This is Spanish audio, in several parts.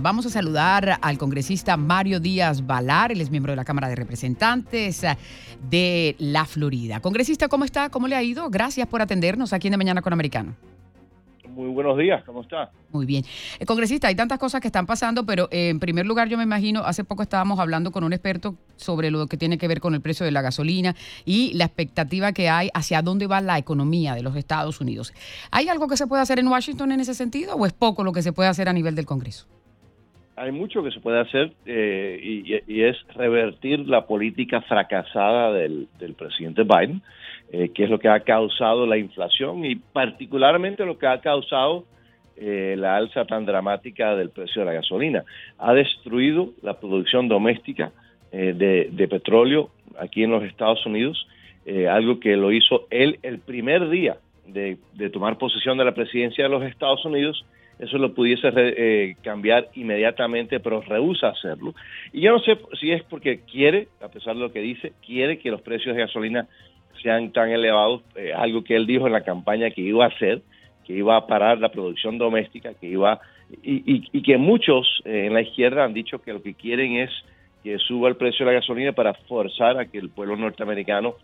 Vamos a saludar al congresista Mario Díaz Valar, él es miembro de la Cámara de Representantes de la Florida. Congresista, ¿cómo está? ¿Cómo le ha ido? Gracias por atendernos aquí en De Mañana con Americano. Muy buenos días, ¿cómo está? Muy bien. Eh, congresista, hay tantas cosas que están pasando, pero eh, en primer lugar yo me imagino, hace poco estábamos hablando con un experto sobre lo que tiene que ver con el precio de la gasolina y la expectativa que hay hacia dónde va la economía de los Estados Unidos. ¿Hay algo que se puede hacer en Washington en ese sentido o es poco lo que se puede hacer a nivel del Congreso? Hay mucho que se puede hacer eh, y, es revertir la política fracasada del, presidente Biden, eh, que es lo que ha causado la inflación y particularmente lo que ha causado eh, la alza tan dramática del precio de la gasolina. Ha destruido la producción doméstica de, petróleo aquí en los Estados Unidos, algo que lo hizo él el primer día de tomar posesión de la presidencia de los Estados Unidos eso lo pudiese eh, cambiar inmediatamente, pero rehúsa hacerlo. Y yo no sé si es porque quiere, a pesar de lo que dice, quiere que los precios de gasolina sean tan elevados, eh, algo que él dijo en la campaña que iba a hacer, que iba a parar la producción doméstica, que iba y, que muchos eh, en la izquierda han dicho que lo que quieren es que suba el precio de la gasolina para forzar a que el pueblo norteamericano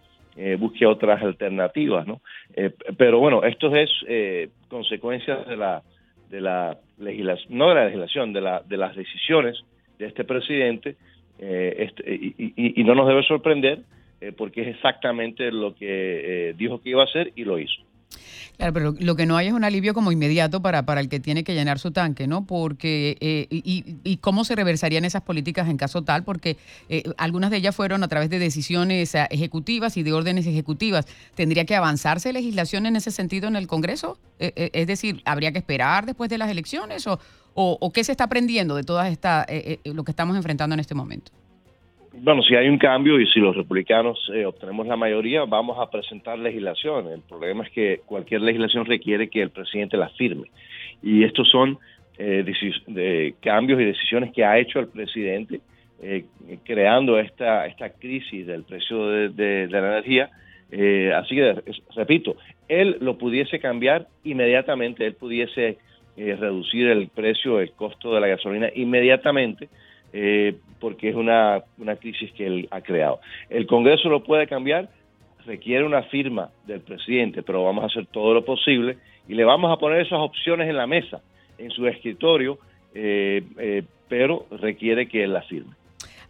busque otras alternativas, ¿no? pero bueno, esto es consecuencia de la de la legislación, no de la legislación, de, la, de las decisiones de este presidente, eh, este, y, no nos debe sorprender eh, porque es exactamente lo que eh, dijo que iba a hacer y lo hizo. Claro, pero lo que no hay es un alivio como inmediato para, para el que tiene que llenar su tanque, ¿no? Porque, eh, y, cómo se reversarían esas políticas en caso tal? Porque eh, algunas de ellas fueron a través de decisiones eh, ejecutivas y de órdenes ejecutivas. ¿Tendría que avanzarse legislación en ese sentido en el Congreso? es decir, ¿habría que esperar después de las elecciones? ¿O, o, qué se está aprendiendo de todas esta, lo que estamos enfrentando en este momento? Bueno, si hay un cambio y si los republicanos eh, obtenemos la mayoría, vamos a presentar legislación. El problema es que cualquier legislación requiere que el presidente la firme. Y estos son eh, de cambios y decisiones que ha hecho el presidente eh, creando esta, esta crisis del precio de, la energía. así que, repito, él lo pudiese cambiar inmediatamente, él pudiese reducir el precio, el costo de la gasolina inmediatamente eh, porque es una, una crisis que él ha creado. El Congreso lo puede cambiar, requiere una firma del presidente, pero vamos a hacer todo lo posible y le vamos a poner esas opciones en la mesa, en su escritorio, eh, eh, pero requiere que él la firme.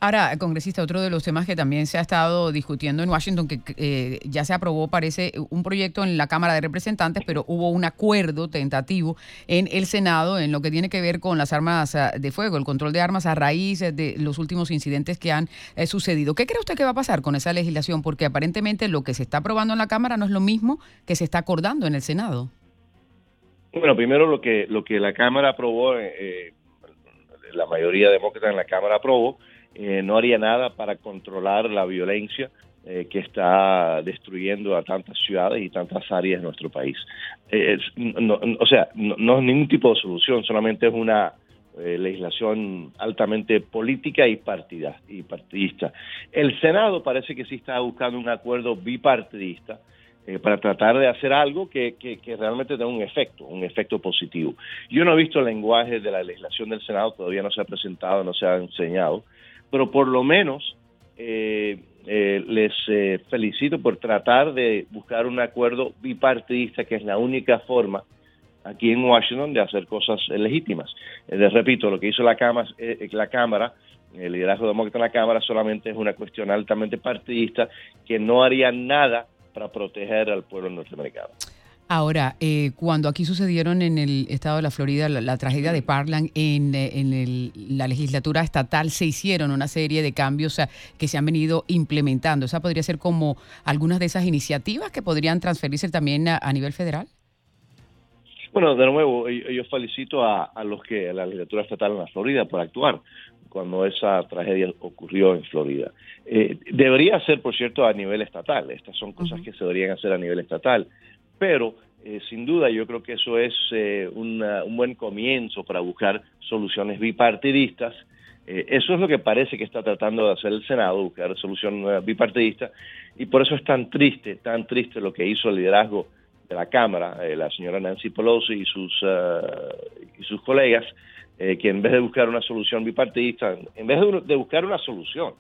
Ahora, congresista, otro de los temas que también se ha estado discutiendo en Washington, que eh, ya se aprobó, parece, un proyecto en la Cámara de Representantes, pero hubo un acuerdo tentativo en el Senado en lo que tiene que ver con las armas ah, de fuego, el control de armas a raíz de los últimos incidentes que han eh, sucedido. ¿Qué cree usted que va a pasar con esa legislación? Porque aparentemente lo que se está aprobando en la Cámara no es lo mismo que se está acordando en el Senado. Bueno, primero lo que lo que la Cámara aprobó, eh, la mayoría demócrata en la Cámara aprobó, eh, no haría nada para controlar la violencia eh, que está destruyendo a tantas ciudades y tantas áreas de nuestro país. Eh, o sea, no, es ningún tipo de solución, solamente es una legislación altamente política y, partida, y partidista. El Senado parece que sí está buscando un acuerdo bipartidista para tratar de hacer algo que, que, que, realmente tenga un efecto, un efecto positivo. Yo no he visto el lenguaje de la legislación del Senado, todavía no se ha presentado, no se ha enseñado, pero por lo menos eh, eh, les eh, felicito por tratar de buscar un acuerdo bipartidista, que es la única forma aquí en Washington de hacer cosas legítimas. les repito, lo que hizo la Cámara, la Cámara el liderazgo demócrata en la Cámara solamente es una cuestión altamente partidista que no haría nada para proteger al pueblo norteamericano. Ahora, eh, cuando aquí sucedieron en el estado de la Florida la, tragedia de Parkland, en, eh, la legislatura estatal se hicieron una serie de cambios que se han venido implementando. ¿Esa podría ser como algunas de esas iniciativas que podrían transferirse también a, nivel federal? Bueno, de nuevo, yo felicito a, los que, a la legislatura estatal en la Florida por actuar cuando esa tragedia ocurrió en Florida. Eh, debería ser, por cierto, a nivel estatal. Estas son cosas que se deberían hacer a nivel estatal pero sin duda yo creo que eso es un buen comienzo para buscar soluciones bipartidistas. eso es lo que parece que está tratando de hacer el Senado, buscar solución bipartidista, y por eso es tan triste, tan triste lo que hizo el liderazgo de la Cámara, la señora Nancy Pelosi y sus, y sus colegas, que en vez de buscar una solución bipartidista, en vez de buscar una solución,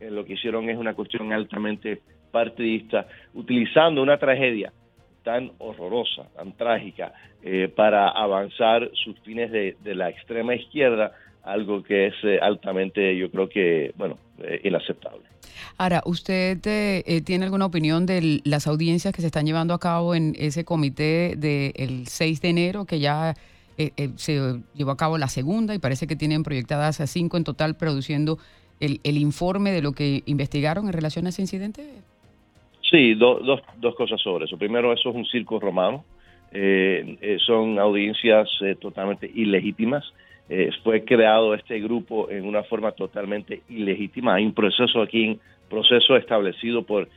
lo que hicieron es una cuestión altamente partidista, utilizando una tragedia tan horrorosa, tan trágica, eh, para avanzar sus fines de, la extrema izquierda, algo que es eh, altamente, yo creo que, bueno, eh, inaceptable. Ahora, ¿usted tiene alguna opinión de las audiencias que se están llevando a cabo en ese comité del 6 de enero, que ya se llevó a cabo la segunda y parece que tienen proyectadas a cinco en total, produciendo el, el informe de lo que investigaron en relación a ese incidente? Sí, dos, dos cosas sobre eso. Primero, eso es un circo romano. Eh, eh, son audiencias eh, totalmente ilegítimas. fue creado este grupo en una forma totalmente ilegítima. Hay un proceso aquí, un proceso establecido por,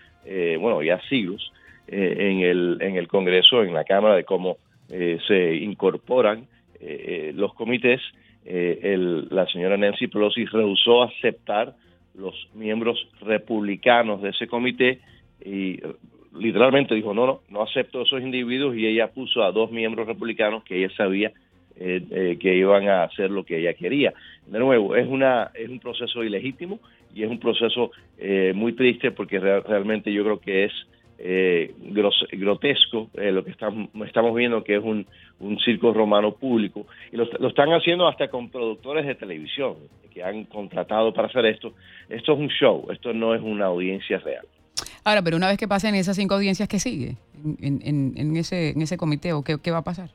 bueno, ya siglos en, el, en el Congreso, en la Cámara, de cómo se incorporan los comités eh, la señora Nancy Pelosi rehusó aceptar los miembros republicanos de ese comité y eh, literalmente dijo, no, no, no acepto esos individuos y ella puso a dos miembros republicanos que ella sabía eh, que iban a hacer lo que ella quería. De nuevo, es, una, es un proceso ilegítimo y es un proceso muy triste porque realmente yo creo que es eh, grotesco eh, lo que estamos, estamos viendo que es un, circo romano público y lo, están haciendo hasta con productores de televisión que han contratado para hacer esto. Esto es un show, esto no es una audiencia real. Ahora, pero una vez que pasen esas cinco audiencias, ¿qué sigue en, en, ese, en ese comité o qué, qué va a pasar?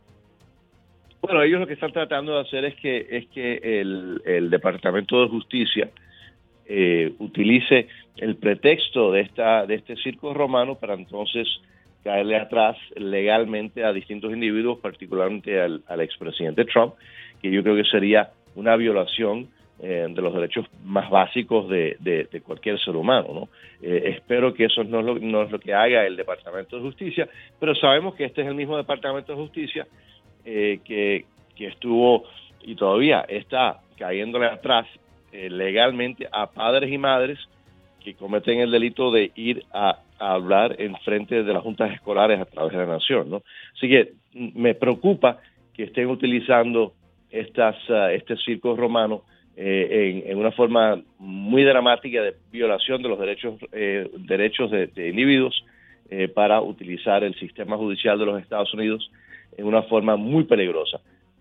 Bueno, ellos lo que están tratando de hacer es que, es que el, el Departamento de Justicia eh, utilice el pretexto de, esta, de este circo romano para entonces caerle atrás legalmente a distintos individuos, particularmente al, expresidente Trump, que yo creo que sería una violación eh, de los derechos más básicos de, cualquier ser humano. ¿no? Eh, espero que eso no es, lo, no es, lo, que haga el Departamento de Justicia, pero sabemos que este es el mismo Departamento de Justicia que, que estuvo y todavía está cayéndole atrás eh, legalmente a padres y madres que cometen el delito de ir a, hablar en frente de las juntas escolares a través de la nación. ¿no? Así que me preocupa que estén utilizando estas, uh, este circo romano eh, en, una forma muy dramática de violación de los derechos, eh, derechos de, individuos para utilizar el sistema judicial de los Estados Unidos en una forma muy peligrosa.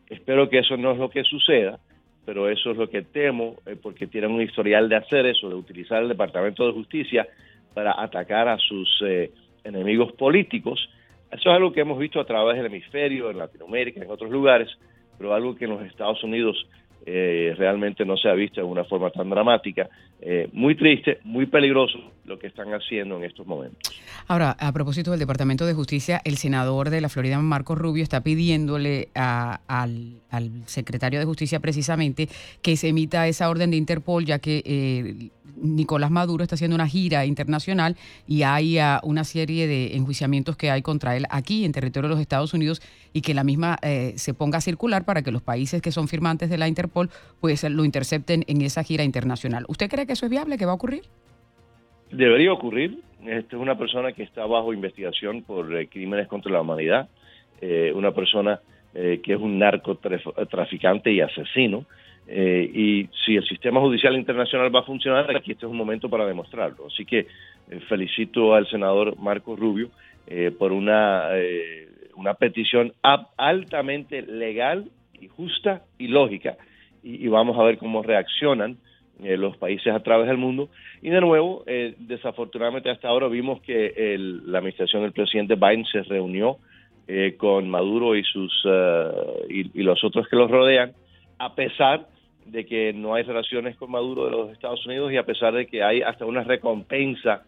Espero que eso no es lo que suceda, pero eso es lo que temo, eh, porque tienen un historial de hacer eso, de utilizar el Departamento de Justicia para atacar a sus eh, enemigos políticos. Eso es algo que hemos visto a través del hemisferio, en Latinoamérica, en otros lugares, pero algo que en los Estados Unidos eh, realmente no se ha visto de una forma tan dramática. Eh, muy triste, muy peligroso lo que están haciendo en estos momentos. Ahora, a propósito del Departamento de Justicia, el senador de la Florida, Marcos Rubio, está pidiéndole al, secretario de Justicia precisamente que se emita esa orden de Interpol, ya que eh, Nicolás Maduro está haciendo una gira internacional y hay ah, una serie de enjuiciamientos que hay contra él aquí en territorio de los Estados Unidos y que la misma eh, se ponga a circular para que los países que son firmantes de la Interpol pues lo intercepten en esa gira internacional. ¿Usted cree que eso es viable, que va a ocurrir? Debería ocurrir. Esta es una persona que está bajo investigación por eh, crímenes contra la humanidad, eh, una persona que es un narcotraficante y asesino. Eh, y si el sistema judicial internacional va a funcionar, aquí este es un momento para demostrarlo. Así que eh, felicito al senador Marco Rubio eh, por una, una petición altamente legal y justa y lógica. Y, vamos a ver cómo reaccionan los países a través del mundo. Y de nuevo, desafortunadamente hasta ahora vimos que la administración del presidente Biden se reunió con Maduro y, sus, y, y los otros que los rodean, a pesar de que no hay relaciones con Maduro de los Estados Unidos y a pesar de que hay hasta una recompensa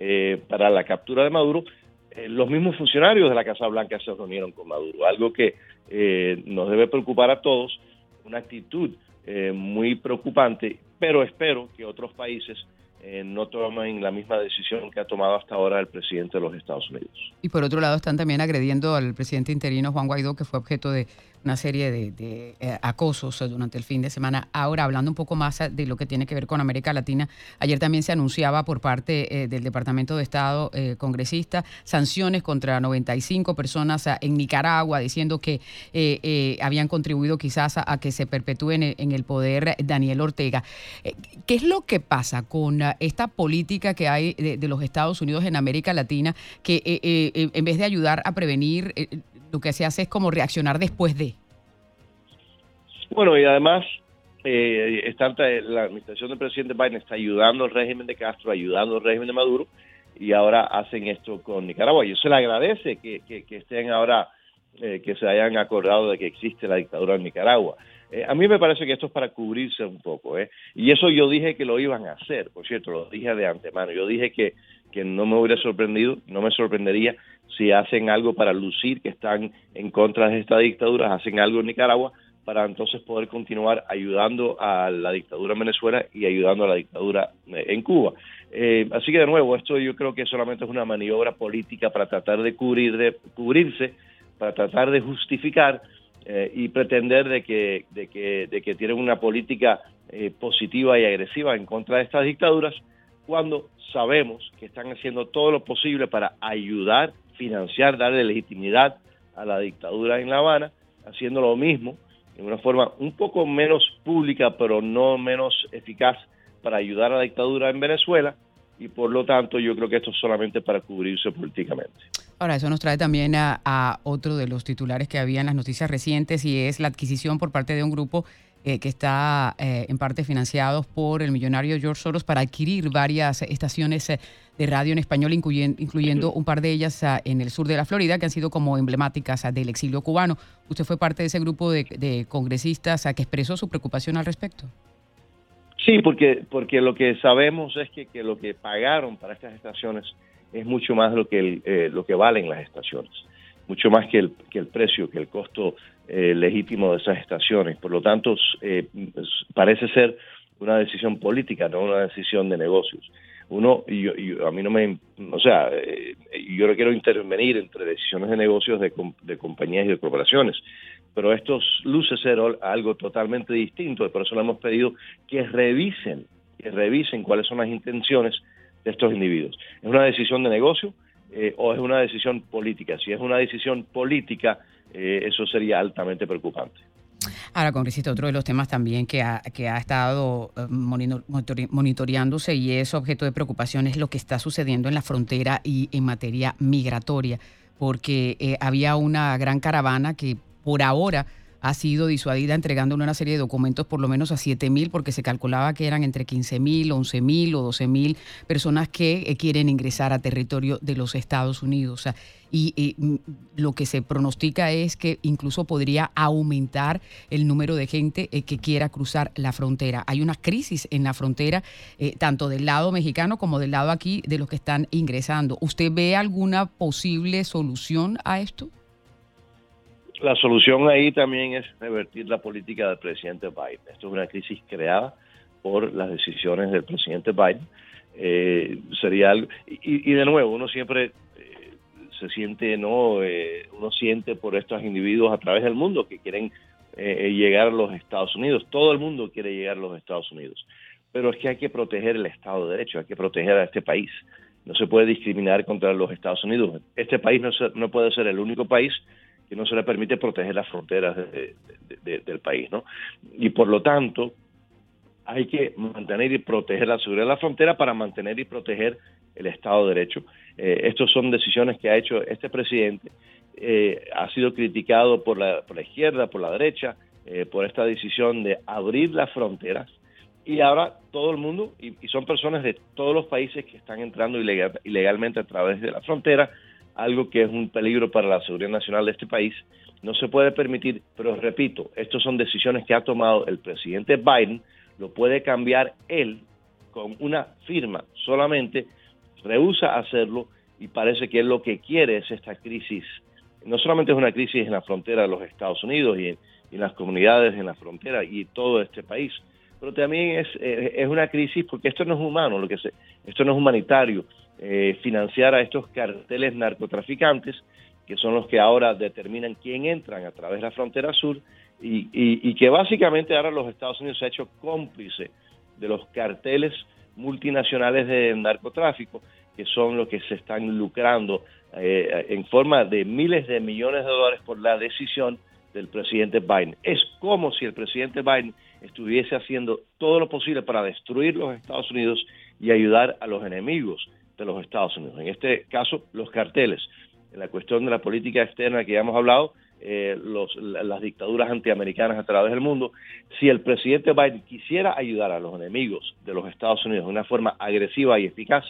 eh, para la captura de Maduro, eh, los mismos funcionarios de la Casa Blanca se reunieron con Maduro, algo que eh, nos debe preocupar a todos, una actitud muy preocupante, pero espero que otros países eh, no tomen la misma decisión que ha tomado hasta ahora el presidente de los Estados Unidos. Y por otro lado están también agrediendo al presidente interino Juan Guaidó, que fue objeto de una serie de, eh, acosos durante el fin de semana. Ahora, hablando un poco más de lo que tiene que ver con América Latina, ayer también se anunciaba por parte eh, del Departamento de Estado eh, congresista sanciones contra 95 personas en Nicaragua, diciendo que habían contribuido quizás a, que se perpetúe en, el poder Daniel Ortega. ¿Qué es lo que pasa con esta política que hay de, los Estados Unidos en América Latina que en vez de ayudar a prevenir lo que se hace es como reaccionar después de. Bueno, y además, eh, está, la administración del presidente Biden está ayudando al régimen de Castro, ayudando al régimen de Maduro, y ahora hacen esto con Nicaragua. Y eso le agradece que, estén ahora, eh, que se hayan acordado de que existe la dictadura en Nicaragua. Eh, a mí me parece que esto es para cubrirse un poco, ¿eh? Y eso yo dije que lo iban a hacer, por cierto, lo dije de antemano. Yo dije que, que no me hubiera sorprendido, no me sorprendería si hacen algo para lucir que están en contra de esta dictadura, hacen algo en Nicaragua para entonces poder continuar ayudando a la dictadura en Venezuela y ayudando a la dictadura eh, en Cuba. Eh, así que de nuevo, esto yo creo que solamente es una maniobra política para tratar de, cubrir, de cubrirse, para tratar de justificar eh, y pretender de que, de que, de que tienen una política positiva y agresiva en contra de estas dictaduras, cuando sabemos que están haciendo todo lo posible para ayudar financiar, darle legitimidad a la dictadura en La Habana, haciendo lo mismo en una forma un poco menos pública, pero no menos eficaz para ayudar a la dictadura en Venezuela, y por lo tanto yo creo que esto es solamente para cubrirse políticamente. Ahora, eso nos trae también a, otro de los titulares que había en las noticias recientes y es la adquisición por parte de un grupo eh, que está eh, en parte financiado por el millonario George Soros para adquirir varias estaciones eh, de radio en español, incluyendo, un par de ellas ah, en el sur de la Florida, que han sido como emblemáticas ah, del exilio cubano. ¿Usted fue parte de ese grupo de, congresistas ah, que expresó su preocupación al respecto? Sí, porque, porque lo que sabemos es que, que lo que pagaron para estas estaciones es mucho más lo que, lo que valen las estaciones mucho más que el, que el precio, que el costo eh, legítimo de esas estaciones. Por lo tanto, eh, parece ser una decisión política, no una decisión de negocios. Uno, y yo, a mí no me, o sea, eh, yo no quiero intervenir entre decisiones de negocios de, de compañías y de corporaciones, pero esto luce ser algo totalmente distinto, y por eso le hemos pedido que revisen, que revisen cuáles son las intenciones de estos individuos. Es una decisión de negocio, eh, o es una decisión política. Si es una decisión política, eh, eso sería altamente preocupante. Ahora, congresista, otro de los temas también que ha, que ha estado eh, monitoreándose y es objeto de preocupación es lo que está sucediendo en la frontera y en materia migratoria, porque había una gran caravana que por ahora ha sido disuadida entregando una serie de documentos por lo menos a 7 mil, porque se calculaba que eran entre 15 mil, 11 mil o 12 mil personas que eh, quieren ingresar a territorio de los Estados Unidos. y, mm, lo que se pronostica es que incluso podría aumentar el número de gente eh, que quiera cruzar la frontera. Hay una crisis en la frontera, eh, tanto del lado mexicano como del lado aquí de los que están ingresando. ¿Usted ve alguna posible solución a esto? La solución ahí también es revertir la política del presidente Biden. Esto es una crisis creada por las decisiones del presidente Biden. Eh, sería algo, y, de nuevo, uno siempre eh, se siente, no, eh, uno siente por estos individuos a través del mundo que quieren llegar a los Estados Unidos. Todo el mundo quiere llegar a los Estados Unidos. Pero es que hay que proteger el Estado de Derecho, hay que proteger a este país. No se puede discriminar contra los Estados Unidos. Este país no, no puede ser el único país que no se le permite proteger las fronteras del país, ¿no? Y por lo tanto, hay que mantener y proteger la seguridad de la frontera para mantener y proteger el Estado de Derecho. Eh, estas son decisiones que ha hecho este presidente. Eh, ha sido criticado por la, por la izquierda, por la derecha, eh, por esta decisión de abrir las fronteras. Y ahora todo el mundo, y, son personas de todos los países que están entrando ilegalmente a través de la frontera, algo que es un peligro para la seguridad nacional de este país. No se puede permitir, pero repito, estas son decisiones que ha tomado el presidente Biden, lo puede cambiar él con una firma, solamente rehúsa hacerlo y parece que él lo que quiere es esta crisis. No solamente es una crisis en la frontera de los Estados Unidos y en, las comunidades en la frontera y todo este país, pero también es, eh, es una crisis porque esto no es humano, lo que se, esto no es humanitario. Eh, financiar a estos carteles narcotraficantes, que son los que ahora determinan quién entran a través de la frontera sur, y, que básicamente ahora los Estados Unidos se ha hecho cómplice de los carteles multinacionales de narcotráfico, que son los que se están lucrando eh, en forma de miles de millones de dólares por la decisión del presidente Biden. Es como si el presidente Biden estuviese haciendo todo lo posible para destruir los Estados Unidos y ayudar a los enemigos de los Estados Unidos. En este caso, los carteles. En la cuestión de la política externa que ya hemos hablado, eh, las dictaduras antiamericanas a través del mundo, si el presidente Biden quisiera ayudar a los enemigos de los Estados Unidos de una forma agresiva y eficaz,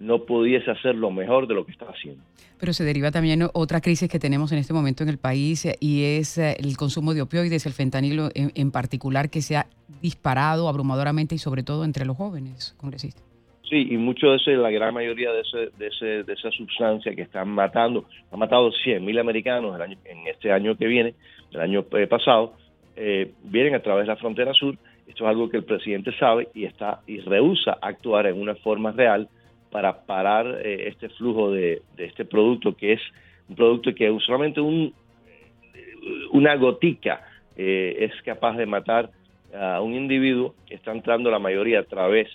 no pudiese hacer lo mejor de lo que está haciendo. Pero se deriva también otra crisis que tenemos en este momento en el país eh, y es eh, el consumo de opioides, el fentanilo en, particular, que se ha disparado abrumadoramente y sobre todo entre los jóvenes, congresistas. Sí, y mucho de ese, la gran mayoría de, ese, de, ese, de esa sustancia que están matando, han matado 100 mil americanos el año, en este año que viene, el año eh, pasado, eh, vienen a través de la frontera sur. Esto es algo que el presidente sabe y está y rehúsa actuar en una forma real para parar eh, este flujo de, de, este producto que es un producto que solamente un, una gotica es capaz de matar a un individuo está entrando la mayoría a través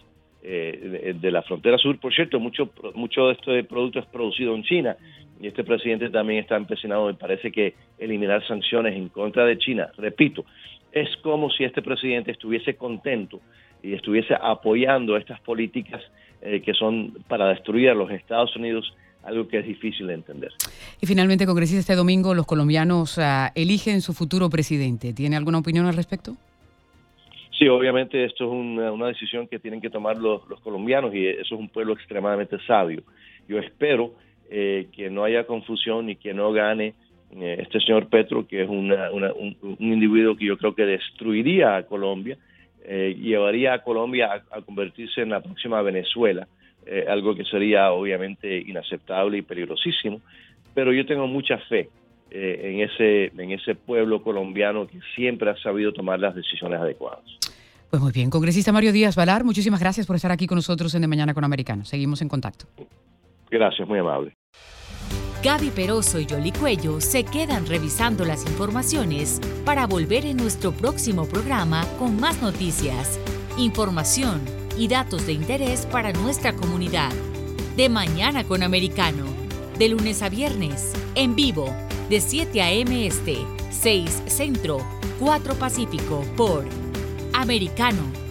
eh, de, la frontera sur. Por cierto, mucho, mucho de este producto es producido en China y este presidente también está empecinado, me parece que eliminar sanciones en contra de China. Repito, es como si este presidente estuviese contento y estuviese apoyando estas políticas eh, que son para destruir a los Estados Unidos algo que es difícil de entender. Y finalmente, congresista, este domingo los colombianos ah, eligen su futuro presidente. ¿Tiene alguna opinión al respecto? Sí, obviamente esto es una, decisión que tienen que tomar los, colombianos y eso es un pueblo extremadamente sabio. Yo espero eh, que no haya confusión y que no gane eh, este señor Petro, que es un, individuo que yo creo que destruiría a Colombia, eh, llevaría a Colombia a, convertirse en la próxima Venezuela, algo que sería obviamente inaceptable y peligrosísimo, pero yo tengo mucha fe en, ese, en ese pueblo colombiano que siempre ha sabido tomar las decisiones adecuadas. Pues muy bien, congresista Mario Díaz Valar, muchísimas gracias por estar aquí con nosotros en De Mañana con Americano. Seguimos en contacto. Gracias, muy amable. Gaby Peroso y Yoli Cuello se quedan revisando las informaciones para volver en nuestro próximo programa con más noticias, información y datos de interés para nuestra comunidad. De Mañana con Americano, de lunes a viernes, en vivo, de 7 a.m. Este, 6 Centro, 4 Pacífico, por Americano